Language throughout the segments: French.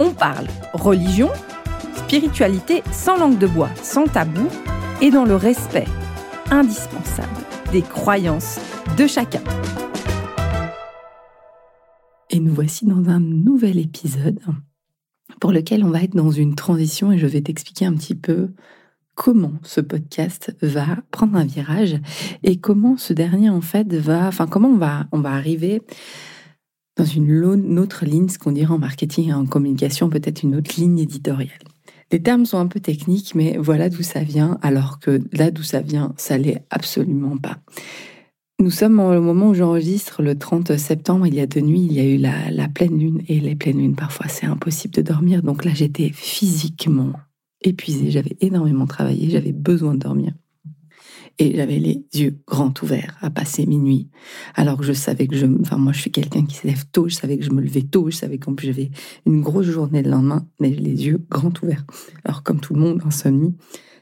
on parle religion, spiritualité sans langue de bois, sans tabou et dans le respect indispensable des croyances de chacun. Et nous voici dans un nouvel épisode pour lequel on va être dans une transition et je vais t'expliquer un petit peu comment ce podcast va prendre un virage et comment ce dernier en fait va, enfin comment on va, arriver dans une autre ligne, ce qu'on dirait en marketing et en communication, peut-être une autre ligne éditoriale. Les termes sont un peu techniques, mais voilà d'où ça vient, alors que là d'où ça vient, ça l'est absolument pas. Nous sommes au moment où j'enregistre, le 30 septembre, il y a deux nuits, il y a eu la, la pleine lune, et les pleines lunes, parfois, c'est impossible de dormir. Donc là, j'étais physiquement épuisée, j'avais énormément travaillé, j'avais besoin de dormir et j'avais les yeux grands ouverts à passer minuit. Alors que je savais que je, enfin moi je suis quelqu'un qui se lève tôt, je savais que je me levais tôt, je savais qu'en plus j'avais une grosse journée le lendemain, mais les yeux grands ouverts. Alors comme tout le monde, insomnie,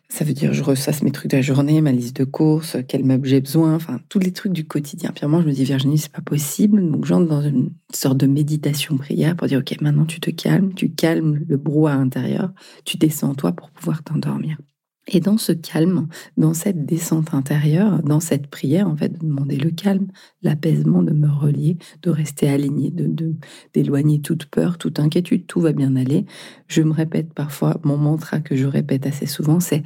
ça veut dire je ressasse mes trucs de la journée, ma liste de courses, quel meuble j'ai besoin, enfin tous les trucs du quotidien. Puis moi je me dis Virginie c'est pas possible, donc j'entre dans une sorte de méditation prière pour dire ok maintenant tu te calmes, tu calmes le brouhaha intérieur, tu descends toi pour pouvoir t'endormir. Et dans ce calme, dans cette descente intérieure, dans cette prière, en fait, de demander le calme, l'apaisement, de me relier, de rester aligné, de d'éloigner toute peur, toute inquiétude, tout va bien aller. Je me répète parfois, mon mantra que je répète assez souvent, c'est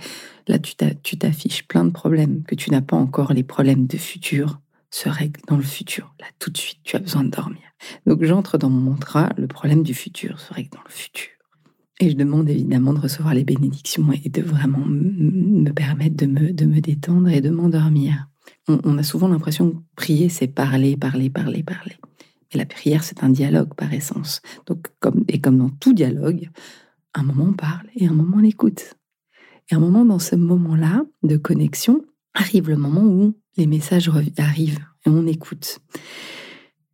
là tu t'affiches plein de problèmes, que tu n'as pas encore les problèmes de futur se règlent dans le futur. Là, tout de suite, tu as besoin de dormir. Donc j'entre dans mon mantra, le problème du futur se règle dans le futur. Et je demande évidemment de recevoir les bénédictions et de vraiment me permettre de me, de me détendre et de m'endormir. On, a souvent l'impression que prier, c'est parler, parler, parler, parler. Et la prière, c'est un dialogue par essence. Donc, comme, et comme dans tout dialogue, un moment on parle et un moment on écoute. Et un moment, dans ce moment-là de connexion, arrive le moment où les messages arrivent et on écoute.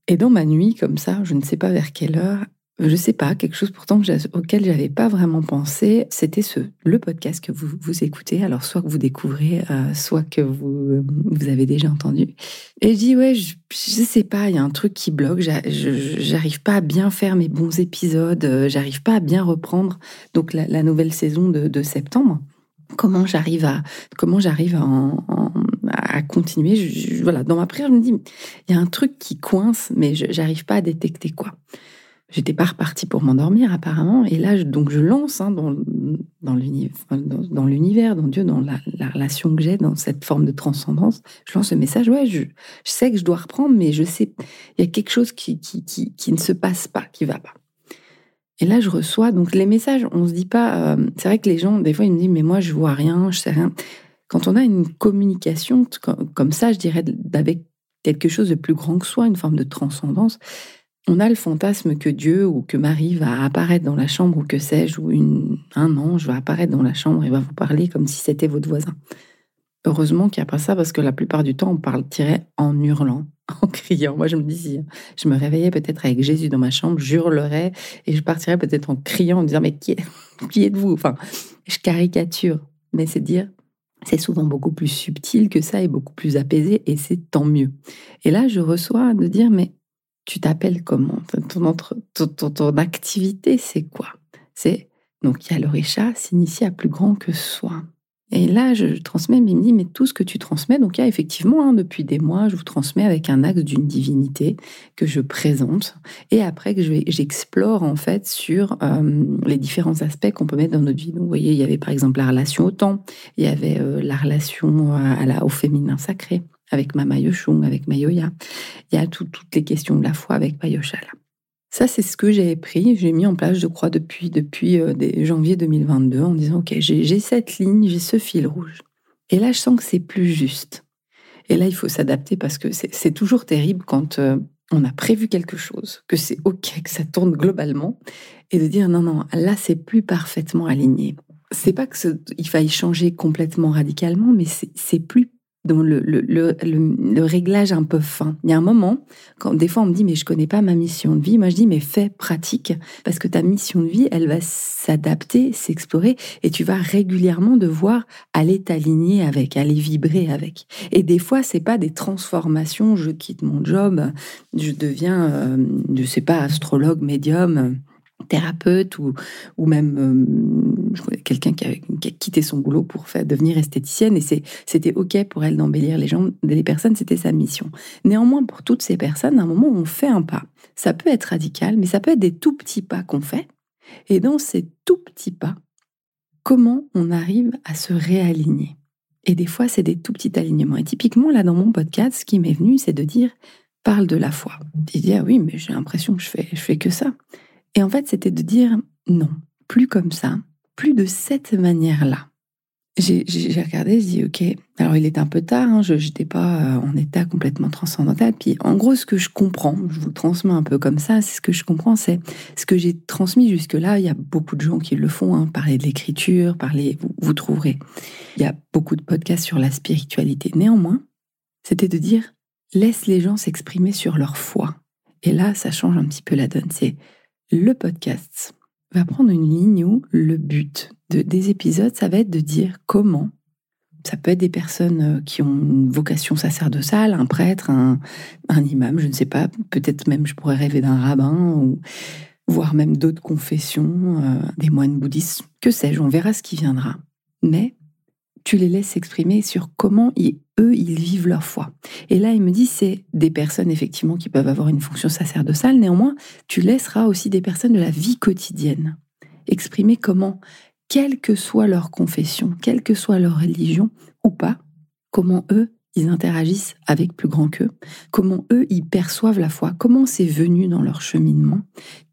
Et dans ma nuit, comme ça, je ne sais pas vers quelle heure, je sais pas, quelque chose pourtant auquel j'avais pas vraiment pensé, c'était ce le podcast que vous, vous écoutez. Alors soit que vous découvrez, euh, soit que vous vous avez déjà entendu. Et je dis ouais, je, je sais pas, il y a un truc qui bloque. J'arrive pas à bien faire mes bons épisodes, euh, j'arrive pas à bien reprendre. Donc la, nouvelle saison de, septembre. Comment j'arrive à comment j'arrive à, à continuer? Voilà, dans ma prière, je me dis il y a un truc qui coince, mais j'arrive pas à détecter quoi. J'étais pas repartie pour m'endormir apparemment. Et là, donc je lance hein, dans, l'univers, dans, Dieu, dans la, relation que j'ai, dans cette forme de transcendance. Je lance le message, ouais, je, sais que je dois reprendre, mais je sais, il y a quelque chose qui, qui, qui, ne se passe pas, qui va pas. Et là, je reçois, donc les messages, on se dit pas, euh, c'est vrai que les gens, des fois, ils me disent, mais moi, je vois rien, je sais rien. Quand on a une communication comme ça, je dirais, avec quelque chose de plus grand que soi, une forme de transcendance, on a le fantasme que Dieu ou que Marie va apparaître dans la chambre ou que sais-je, ou un ange va apparaître dans la chambre et va vous parler comme si c'était votre voisin. Heureusement qu'il n'y a pas ça parce que la plupart du temps, on parle tirait en hurlant, en criant. Moi, je me dis, je me réveillais peut-être avec Jésus dans ma chambre, j'hurlerais et je partirais peut-être en criant, en disant, mais qui, qui êtes-vous? Enfin, je caricature, mais c'est dire, c'est souvent beaucoup plus subtil que ça et beaucoup plus apaisé et c'est tant mieux. Et là, je reçois de dire, mais tu t'appelles comment? Ton, ton, activité, c'est quoi? C'est donc il y a l'orisha, s'initier à plus grand que soi. Et là, je transmets, mais il me dit, mais tout ce que tu transmets, donc il y a effectivement, hein, depuis des mois, je vous transmets avec un axe d'une divinité que je présente, et après que j'explore en fait sur euh, les différents aspects qu'on peut mettre dans notre vie. Donc vous voyez, il y avait par exemple la relation au temps, il y avait euh, la relation à la, au féminin sacré, avec Mama Yoshung, avec Mayoya. Il y a toutes les questions de la foi avec Payoshala. Ça, c'est ce que j'ai pris, j'ai mis en place, je crois, depuis, depuis euh, janvier 2022, en disant, OK, j'ai cette ligne, j'ai ce fil rouge. Et là, je sens que c'est plus juste. Et là, il faut s'adapter parce que c'est toujours terrible quand, euh, on a prévu quelque chose, que c'est OK, que ça tourne globalement, et de dire non, non, là, c'est plus parfaitement aligné. C'est pas que il faille changer complètement radicalement, mais c'est plus dans le, le, le, réglage un peu fin. Il y a un moment, quand des fois on me dit mais je connais pas ma mission de vie, moi je dis mais fais pratique. Parce que ta mission de vie, elle va s'adapter, s'explorer. Et tu vas régulièrement devoir aller t'aligner avec, aller vibrer avec. Et des fois c'est pas des transformations, je quitte mon job, je deviens, euh, je sais pas, astrologue, médium thérapeute ou, ou même euh, quelqu'un qui, qui, a quitté son boulot pour faire, devenir esthéticienne et c'était ok pour elle d'embellir les gens, les personnes, c'était sa mission. Néanmoins, pour toutes ces personnes, à un moment, on fait un pas. Ça peut être radical, mais ça peut être des tout petits pas qu'on fait. Et dans ces tout petits pas, comment on arrive à se réaligner? Et des fois, c'est des tout petits alignements. Et typiquement, là, dans mon podcast, ce qui m'est venu, c'est de dire parle de la foi. Et dire ah oui, mais j'ai l'impression que je fais, je fais que ça. Et en fait, c'était de dire non, plus comme ça, plus de cette manière-là. J'ai regardé, je dis ok. Alors il est un peu tard, hein, je n'étais pas euh, en état complètement transcendantal. Puis en gros, ce que je comprends, je vous transmets un peu comme ça, ce que je comprends, c'est ce que j'ai transmis jusque-là. Il y a beaucoup de gens qui le font, hein, parler de l'écriture, parler, vous, vous trouverez. Il y a beaucoup de podcasts sur la spiritualité. Néanmoins, c'était de dire laisse les gens s'exprimer sur leur foi. Et là, ça change un petit peu la donne. C'est le podcast va prendre une ligne où le but de, des épisodes, ça va être de dire comment. Ça peut être des personnes euh, qui ont une vocation sacerdotale, un prêtre, un, imam, je ne sais pas. Peut-être même je pourrais rêver d'un rabbin, ou voire même d'autres confessions, euh, des moines bouddhistes, que sais-je, on verra ce qui viendra. Mais tu les laisses s'exprimer sur comment eux, ils vivent leur foi. Et là, il me dit, c'est des personnes effectivement qui peuvent avoir une fonction sacerdotale, néanmoins, tu laisseras aussi des personnes de la vie quotidienne exprimer comment, quelle que soit leur confession, quelle que soit leur religion ou pas, comment eux, ils interagissent avec plus grand qu'eux, comment eux, ils perçoivent la foi, comment c'est venu dans leur cheminement,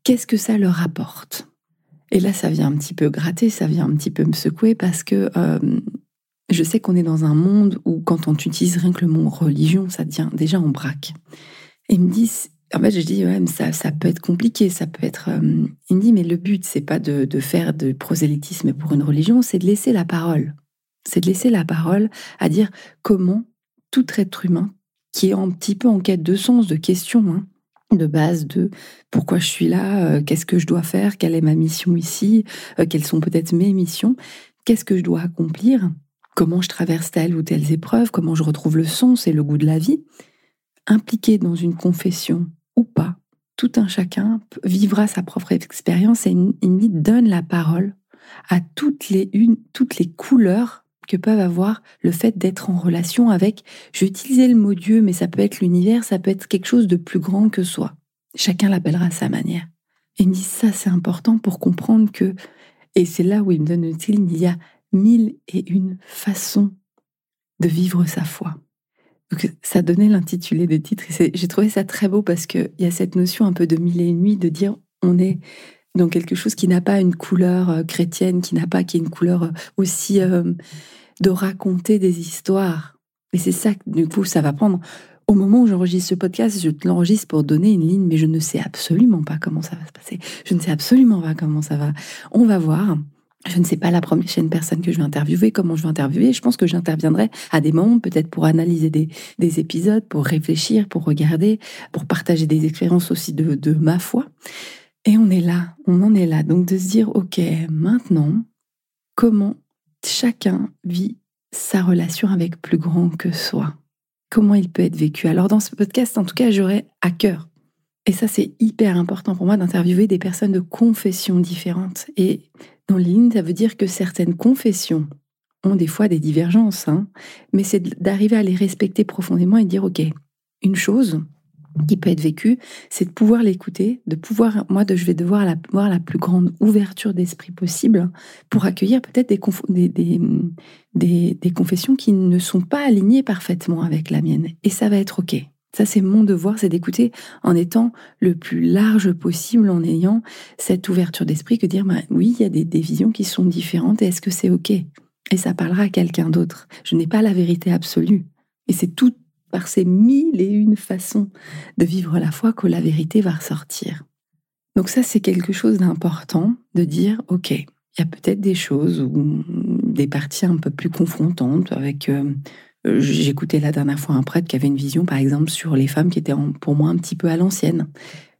qu'est-ce que ça leur apporte. Et là, ça vient un petit peu gratter, ça vient un petit peu me secouer parce que euh, je sais qu'on est dans un monde où quand on utilise rien que le mot religion, ça devient déjà en braque. Et ils me disent, en fait, je dis, ouais, ça, ça peut être compliqué, ça peut être. Euh, il me dit, mais le but, c'est pas de, faire de prosélytisme pour une religion, c'est de laisser la parole. C'est de laisser la parole à dire comment tout être humain, qui est un petit peu en quête de sens, de questions, hein, de base de pourquoi je suis là, euh, qu'est-ce que je dois faire, quelle est ma mission ici, euh, quelles sont peut-être mes missions, qu'est-ce que je dois accomplir, comment je traverse telle ou telle épreuve, comment je retrouve le sens et le goût de la vie, impliqué dans une confession ou pas, tout un chacun vivra sa propre expérience et il donne la parole à toutes les, toutes les couleurs que peuvent avoir le fait d'être en relation avec, j'ai utilisé le mot Dieu, mais ça peut être l'univers, ça peut être quelque chose de plus grand que soi. Chacun l'appellera à sa manière. Et il me dit ça, c'est important pour comprendre que, et c'est là où il me donne ligne, il y a mille et une façons de vivre sa foi. Ça donnait l'intitulé des titres. J'ai trouvé ça très beau parce qu'il y a cette notion un peu de mille et une nuits de dire on est dans quelque chose qui n'a pas une couleur euh, chrétienne, qui n'a pas qui est une couleur euh, aussi euh, de raconter des histoires. Et c'est ça que du coup ça va prendre. Au moment où j'enregistre ce podcast, je l'enregistre pour donner une ligne, mais je ne sais absolument pas comment ça va se passer. Je ne sais absolument pas comment ça va. On va voir. Je ne sais pas la prochaine personne que je vais interviewer, comment je vais interviewer. Je pense que j'interviendrai à des moments, peut-être pour analyser des, épisodes, pour réfléchir, pour regarder, pour partager des expériences aussi de, de ma foi. Et on est là, on en est là. Donc de se dire, OK, maintenant, comment chacun vit sa relation avec plus grand que soi? Comment il peut être vécu? Alors dans ce podcast, en tout cas, j'aurais à cœur. Et ça, c'est hyper important pour moi d'interviewer des personnes de confessions différentes. Et les lignes, ça veut dire que certaines confessions ont des fois des divergences, hein, mais c'est d'arriver à les respecter profondément et dire, OK, une chose qui peut être vécue, c'est de pouvoir l'écouter, de pouvoir, moi, de, je vais devoir avoir la plus grande ouverture d'esprit possible pour accueillir peut-être des, des, des, des confessions qui ne sont pas alignées parfaitement avec la mienne. Et ça va être OK. Ça, c'est mon devoir, c'est d'écouter en étant le plus large possible, en ayant cette ouverture d'esprit que dire, bah, oui, il y a des, des, visions qui sont différentes et est-ce que c'est OK? Et ça parlera à quelqu'un d'autre. Je n'ai pas la vérité absolue. Et c'est tout par ces mille et une façons de vivre la foi que la vérité va ressortir. Donc ça, c'est quelque chose d'important de dire, OK, il y a peut-être des choses ou des parties un peu plus confrontantes avec... Euh, j'écoutais la dernière fois un prêtre qui avait une vision, par exemple, sur les femmes qui étaient pour moi un petit peu à l'ancienne.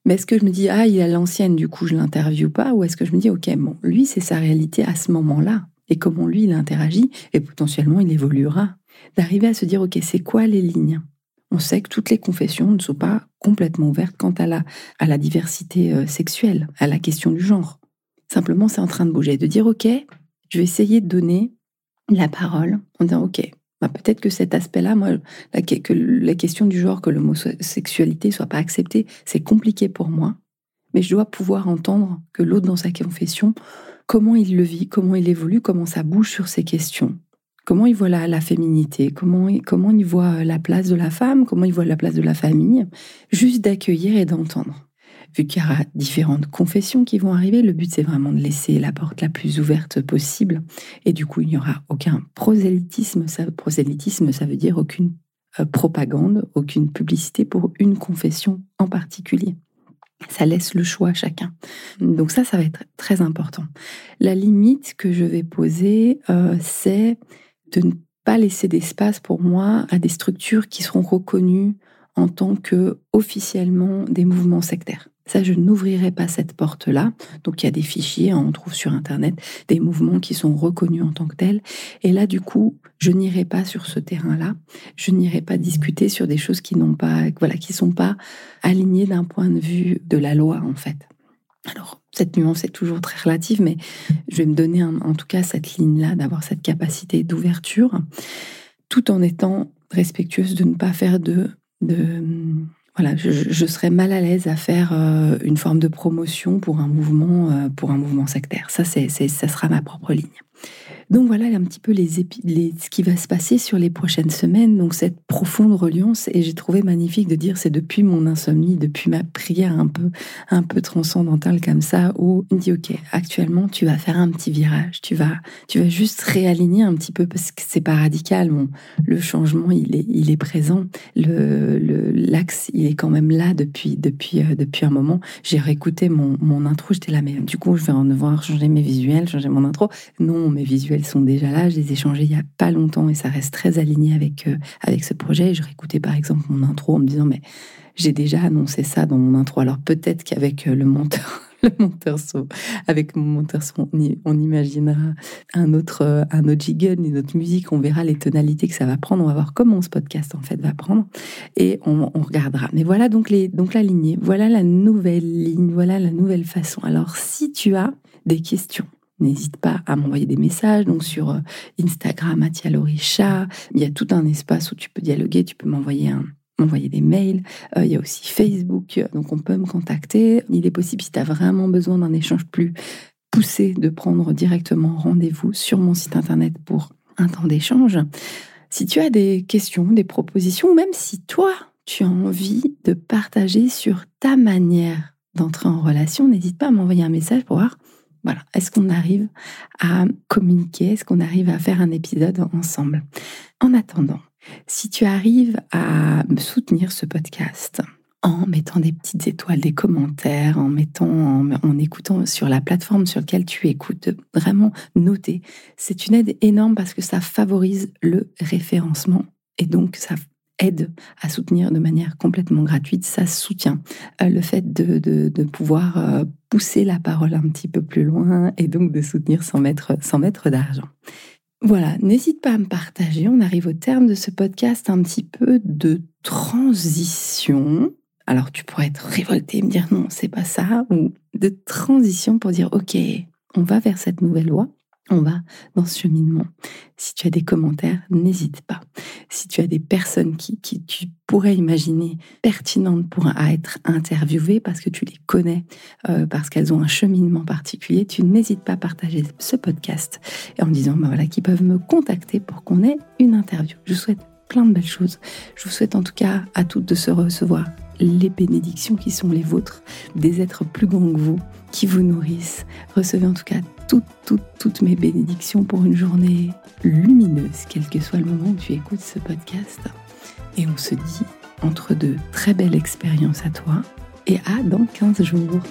Mais est-ce que je me dis, ah, il est à l'ancienne, du coup, je l'interviewe pas? Ou est-ce que je me dis, OK, bon, lui, c'est sa réalité à ce moment-là. Et comment lui, il interagit, et potentiellement, il évoluera. D'arriver à se dire, OK, c'est quoi les lignes? On sait que toutes les confessions ne sont pas complètement ouvertes quant à la, à la diversité euh, sexuelle, à la question du genre. Simplement, c'est en train de bouger, de dire, OK, je vais essayer de donner la parole en disant, OK, bah, peut-être que cet aspect-là, moi, la, que la question du genre, que l'homosexualité soit pas acceptée, c'est compliqué pour moi. Mais je dois pouvoir entendre que l'autre dans sa confession, comment il le vit, comment il évolue, comment ça bouge sur ces questions. Comment il voit la, la féminité, comment, comment il voit la place de la femme, comment il voit la place de la famille, juste d'accueillir et d'entendre vu qu'il y aura différentes confessions qui vont arriver, le but c'est vraiment de laisser la porte la plus ouverte possible. Et du coup, il n'y aura aucun prosélytisme. Ça, prosélytisme, ça veut dire aucune euh, propagande, aucune publicité pour une confession en particulier. Ça laisse le choix à chacun. Donc ça, ça va être très important. La limite que je vais poser, euh, c'est de ne pas laisser d'espace pour moi à des structures qui seront reconnues en tant que officiellement des mouvements sectaires. Ça, je n'ouvrirai pas cette porte-là. Donc, il y a des fichiers, hein, on trouve sur Internet des mouvements qui sont reconnus en tant que tels. Et là, du coup, je n'irai pas sur ce terrain-là. Je n'irai pas discuter sur des choses qui n'ont pas, voilà, qui sont pas alignées d'un point de vue de la loi, en fait. Alors, cette nuance est toujours très relative, mais je vais me donner en tout cas cette ligne-là, d'avoir cette capacité d'ouverture, tout en étant respectueuse de ne pas faire de, de voilà, je, serais mal à l'aise à faire euh, une forme de promotion pour un mouvement, euh, pour un mouvement sectaire. Ça, c'est, ça sera ma propre ligne. Donc voilà un petit peu les, les, ce qui va se passer sur les prochaines semaines. Donc cette profonde reliance et j'ai trouvé magnifique de dire c'est depuis mon insomnie, depuis ma prière un peu un peu transcendantale comme ça où on dit ok actuellement tu vas faire un petit virage, tu vas tu vas juste réaligner un petit peu parce que c'est pas radical. Le changement il est il est présent, le l'axe il est quand même là depuis depuis euh, depuis un moment. J'ai réécouté mon mon intro, j'étais là mais du coup je vais en devoir changer mes visuels, changer mon intro. Non, mes visuels sont déjà là. Je les ai changées il y a pas longtemps et ça reste très aligné avec, euh, avec ce projet. je réécoutais par exemple mon intro en me disant, mais j'ai déjà annoncé ça dans mon intro. Alors peut-être qu'avec euh, le monteur, le monteur son, avec mon monteur son, on, imaginera un autre, euh, un autre jiggle, une autre musique. On verra les tonalités que ça va prendre. On va voir comment ce podcast en fait va prendre et on, on regardera. Mais voilà donc les, donc la lignée. Voilà la nouvelle ligne. Voilà la nouvelle façon. Alors si tu as des questions N'hésite pas à m'envoyer des messages. Donc sur euh, Instagram, Atia Lorisha, il y a tout un espace où tu peux dialoguer, tu peux m'envoyer m'envoyer des mails. Euh, il y a aussi Facebook, donc on peut me contacter. Il est possible, si tu as vraiment besoin d'un échange plus poussé, de prendre directement rendez-vous sur mon site internet pour un temps d'échange. Si tu as des questions, des propositions, même si toi, tu as envie de partager sur ta manière d'entrer en relation, n'hésite pas à m'envoyer un message pour voir voilà. Est-ce qu'on arrive à communiquer? Est-ce qu'on arrive à faire un épisode ensemble? En attendant, si tu arrives à soutenir ce podcast en mettant des petites étoiles, des commentaires, en mettant, en, écoutant sur la plateforme sur laquelle tu écoutes, vraiment noter, c'est une aide énorme parce que ça favorise le référencement et donc ça aide à soutenir de manière complètement gratuite, ça soutient euh, le fait de, pouvoir euh, pousser la parole un petit peu plus loin et donc de soutenir sans mettre, d'argent. Voilà, n'hésite pas à me partager. On arrive au terme de ce podcast un petit peu de transition. Alors tu pourrais être révolté et me dire non, c'est pas ça, ou de transition pour dire ok, on va vers cette nouvelle loi on va dans ce cheminement. Si tu as des commentaires, n'hésite pas. Si tu as des personnes qui, tu pourrais imaginer pertinentes pour être interviewées parce que tu les connais, euh, parce qu'elles ont un cheminement particulier, tu n'hésites pas à partager ce podcast et en disant bah voilà, qu'ils peuvent me contacter pour qu'on ait une interview. Je vous souhaite plein de belles choses. Je vous souhaite en tout cas à toutes de se recevoir les bénédictions qui sont les vôtres, des êtres plus grands que vous, qui vous nourrissent. Recevez en tout cas toutes, toutes, toutes mes bénédictions pour une journée lumineuse, quel que soit le moment où tu écoutes ce podcast. Et on se dit entre de très belles expériences à toi et à dans 15 jours.